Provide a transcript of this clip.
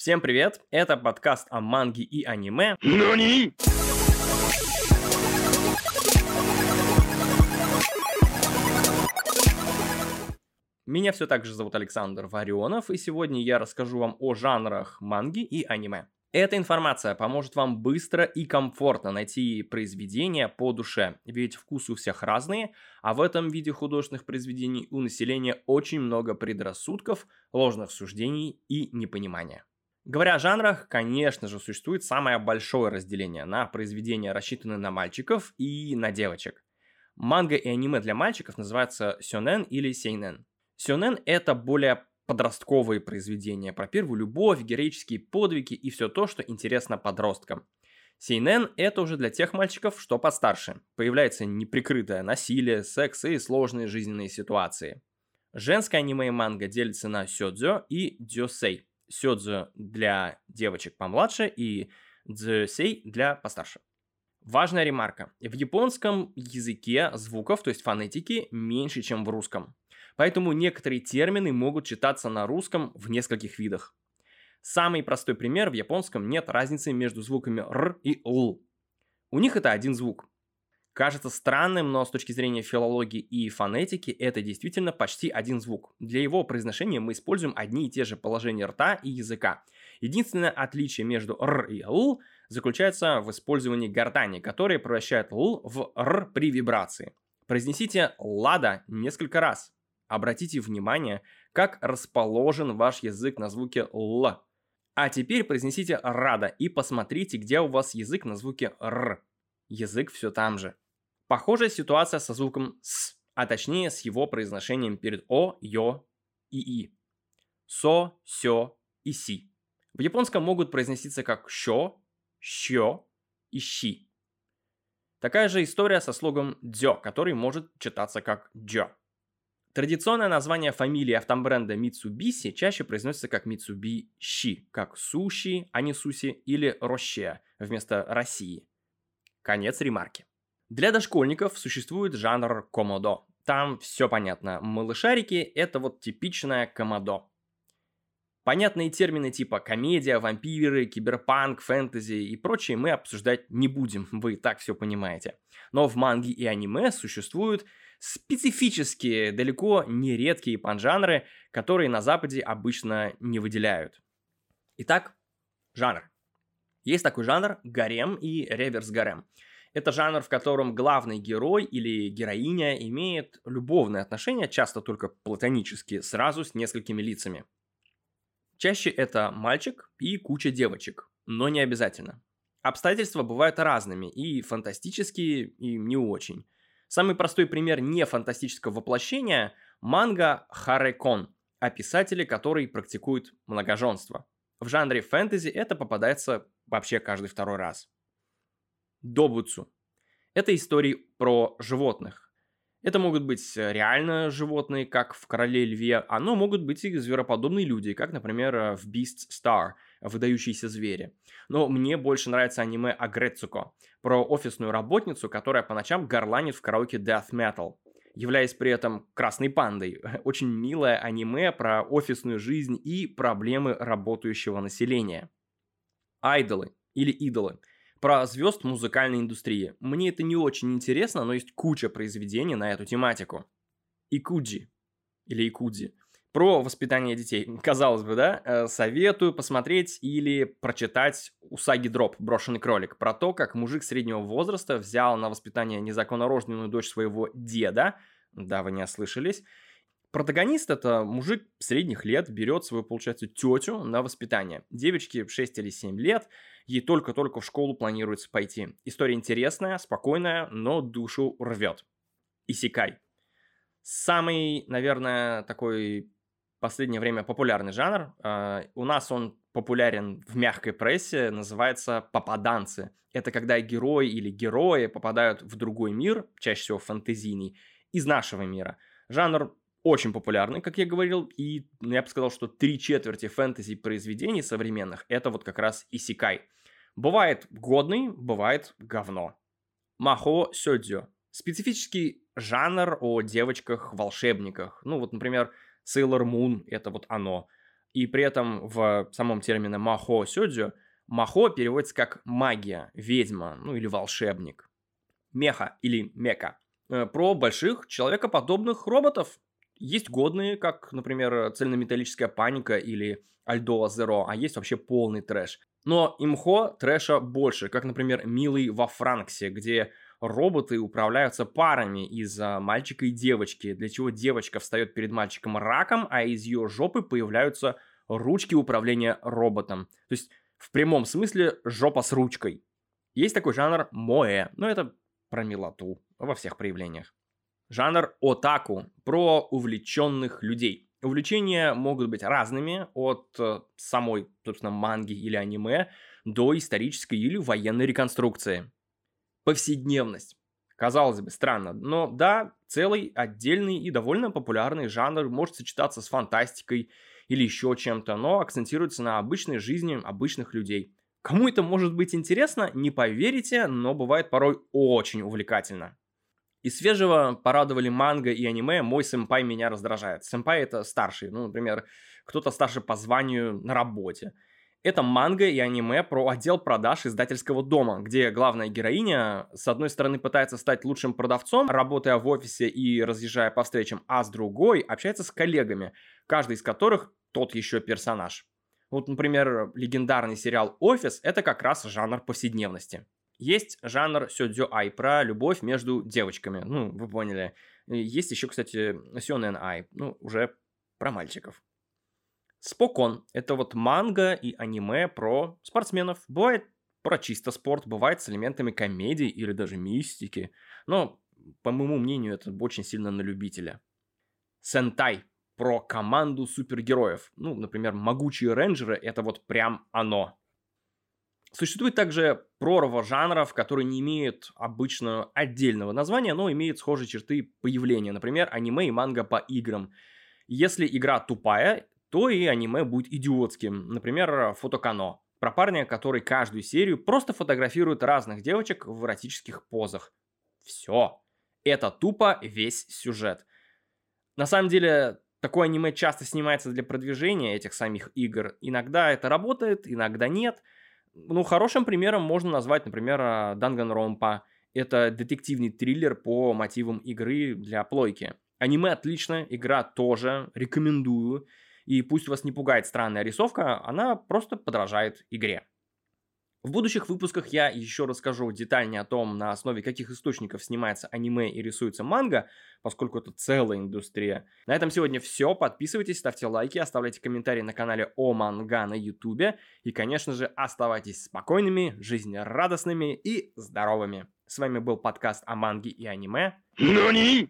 Всем привет! Это подкаст о манге и аниме. NANI? Меня все так же зовут Александр Варионов, и сегодня я расскажу вам о жанрах манги и аниме. Эта информация поможет вам быстро и комфортно найти произведения по душе, ведь вкусы у всех разные, а в этом виде художественных произведений у населения очень много предрассудков, ложных суждений и непонимания. Говоря о жанрах, конечно же, существует самое большое разделение на произведения, рассчитанные на мальчиков и на девочек. Манга и аниме для мальчиков называются сёнэн или сейнэн. Сёнэн — это более подростковые произведения про первую любовь, героические подвиги и все то, что интересно подросткам. Сейнен – это уже для тех мальчиков, что постарше. Появляется неприкрытое насилие, секс и сложные жизненные ситуации. Женское аниме и манга делится на сёдзё и дёсей. Сёдзё для девочек помладше и дзёсей для постарше. Важная ремарка. В японском языке звуков, то есть фонетики, меньше, чем в русском. Поэтому некоторые термины могут читаться на русском в нескольких видах. Самый простой пример, в японском нет разницы между звуками р и л. У них это один звук. Кажется странным, но с точки зрения филологии и фонетики это действительно почти один звук. Для его произношения мы используем одни и те же положения рта и языка. Единственное отличие между р и л заключается в использовании гортани, которая превращает л в р при вибрации. Произнесите «лада» несколько раз. Обратите внимание, как расположен ваш язык на звуке «л». А теперь произнесите «рада» и посмотрите, где у вас язык на звуке «р». Язык все там же. Похожая ситуация со звуком «с», а точнее с его произношением перед «о», «ё» и «и». «Со», «сё» и «си». В японском могут произноситься как «щё», «щё» и «щи». Такая же история со слогом «дзё», который может читаться как «дзё». Традиционное название фамилии автомбренда Mitsubishi чаще произносится как Mitsubishi, как суши, а не суси, или роще вместо России. Конец ремарки. Для дошкольников существует жанр комодо. Там все понятно. Малышарики – это вот типичное комодо. Понятные термины типа комедия, вампиры, киберпанк, фэнтези и прочее мы обсуждать не будем, вы так все понимаете. Но в манге и аниме существуют специфические, далеко не редкие панжанры, которые на Западе обычно не выделяют. Итак, жанр. Есть такой жанр гарем и реверс-гарем. Это жанр, в котором главный герой или героиня имеет любовные отношения, часто только платонические, сразу с несколькими лицами. Чаще это мальчик и куча девочек, но не обязательно. Обстоятельства бывают разными, и фантастические, и не очень. Самый простой пример не фантастического воплощения – манга Харекон, о писателе, который практикует многоженство. В жанре фэнтези это попадается вообще каждый второй раз. Добуцу. Это истории про животных. Это могут быть реально животные, как в «Короле льве», а но могут быть и звероподобные люди, как, например, в «Beast Star», выдающиеся звери. Но мне больше нравится аниме Агрецуко, про офисную работницу, которая по ночам горланит в караоке Death Metal являясь при этом красной пандой. Очень милое аниме про офисную жизнь и проблемы работающего населения. Айдолы или идолы. Про звезд музыкальной индустрии. Мне это не очень интересно, но есть куча произведений на эту тематику. Икуджи. Или Икудзи про воспитание детей. Казалось бы, да? Э, советую посмотреть или прочитать Усаги Дроп «Брошенный кролик» про то, как мужик среднего возраста взял на воспитание незаконнорожденную дочь своего деда. Да, вы не ослышались. Протагонист это мужик средних лет, берет свою, получается, тетю на воспитание. Девочке 6 или 7 лет, ей только-только в школу планируется пойти. История интересная, спокойная, но душу рвет. Исикай. Самый, наверное, такой последнее время популярный жанр. А, у нас он популярен в мягкой прессе, называется попаданцы. Это когда герои или герои попадают в другой мир, чаще всего фэнтезийный, из нашего мира. Жанр очень популярный, как я говорил, и я бы сказал, что три четверти фэнтези произведений современных это вот как раз исикай. Бывает годный, бывает говно. Махо сёдзё. Специфический жанр о девочках-волшебниках. Ну вот, например, Sailor Moon — это вот оно. И при этом в самом термине махо сёдзю махо переводится как магия, ведьма, ну или волшебник. Меха или мека. Э, про больших человекоподобных роботов. Есть годные, как, например, цельнометаллическая паника или Альдоа Зеро, а есть вообще полный трэш. Но имхо трэша больше, как, например, Милый во Франксе, где роботы управляются парами из мальчика и девочки, для чего девочка встает перед мальчиком раком, а из ее жопы появляются ручки управления роботом. То есть в прямом смысле жопа с ручкой. Есть такой жанр моэ, но это про милоту во всех проявлениях. Жанр отаку, про увлеченных людей. Увлечения могут быть разными, от э, самой, собственно, манги или аниме до исторической или военной реконструкции. Повседневность. Казалось бы, странно, но да, целый отдельный и довольно популярный жанр может сочетаться с фантастикой или еще чем-то, но акцентируется на обычной жизни обычных людей. Кому это может быть интересно, не поверите, но бывает порой очень увлекательно. Из свежего порадовали манго и аниме «Мой сэмпай меня раздражает». Сэмпай это старший, ну, например, кто-то старше по званию на работе. Это манго и аниме про отдел продаж издательского дома, где главная героиня с одной стороны пытается стать лучшим продавцом, работая в офисе и разъезжая по встречам, а с другой общается с коллегами, каждый из которых тот еще персонаж. Вот, например, легендарный сериал «Офис» — это как раз жанр повседневности. Есть жанр сёдзё ай про любовь между девочками. Ну, вы поняли. Есть еще, кстати, сёнэн ай. Ну, уже про мальчиков. Спокон – это вот манга и аниме про спортсменов. Бывает про чисто спорт, бывает с элементами комедии или даже мистики. Но, по моему мнению, это очень сильно на любителя. Сентай про команду супергероев. Ну, например, могучие рейнджеры – это вот прям оно. Существует также прорва жанров, которые не имеют обычно отдельного названия, но имеют схожие черты появления. Например, аниме и манга по играм. Если игра тупая, то и аниме будет идиотским. Например, фотокано. Про парня, который каждую серию просто фотографирует разных девочек в эротических позах. Все. Это тупо весь сюжет. На самом деле, такое аниме часто снимается для продвижения этих самих игр. Иногда это работает, иногда нет – ну, хорошим примером можно назвать, например, а, Данганромпа. Это детективный триллер по мотивам игры для плойки. Аниме отлично, игра тоже, рекомендую. И пусть вас не пугает странная рисовка, она просто подражает игре. В будущих выпусках я еще расскажу детальнее о том, на основе каких источников снимается аниме и рисуется манга, поскольку это целая индустрия. На этом сегодня все. Подписывайтесь, ставьте лайки, оставляйте комментарии на канале О Манга на ютубе. И, конечно же, оставайтесь спокойными, жизнерадостными и здоровыми. С вами был подкаст о манге и аниме. NANI?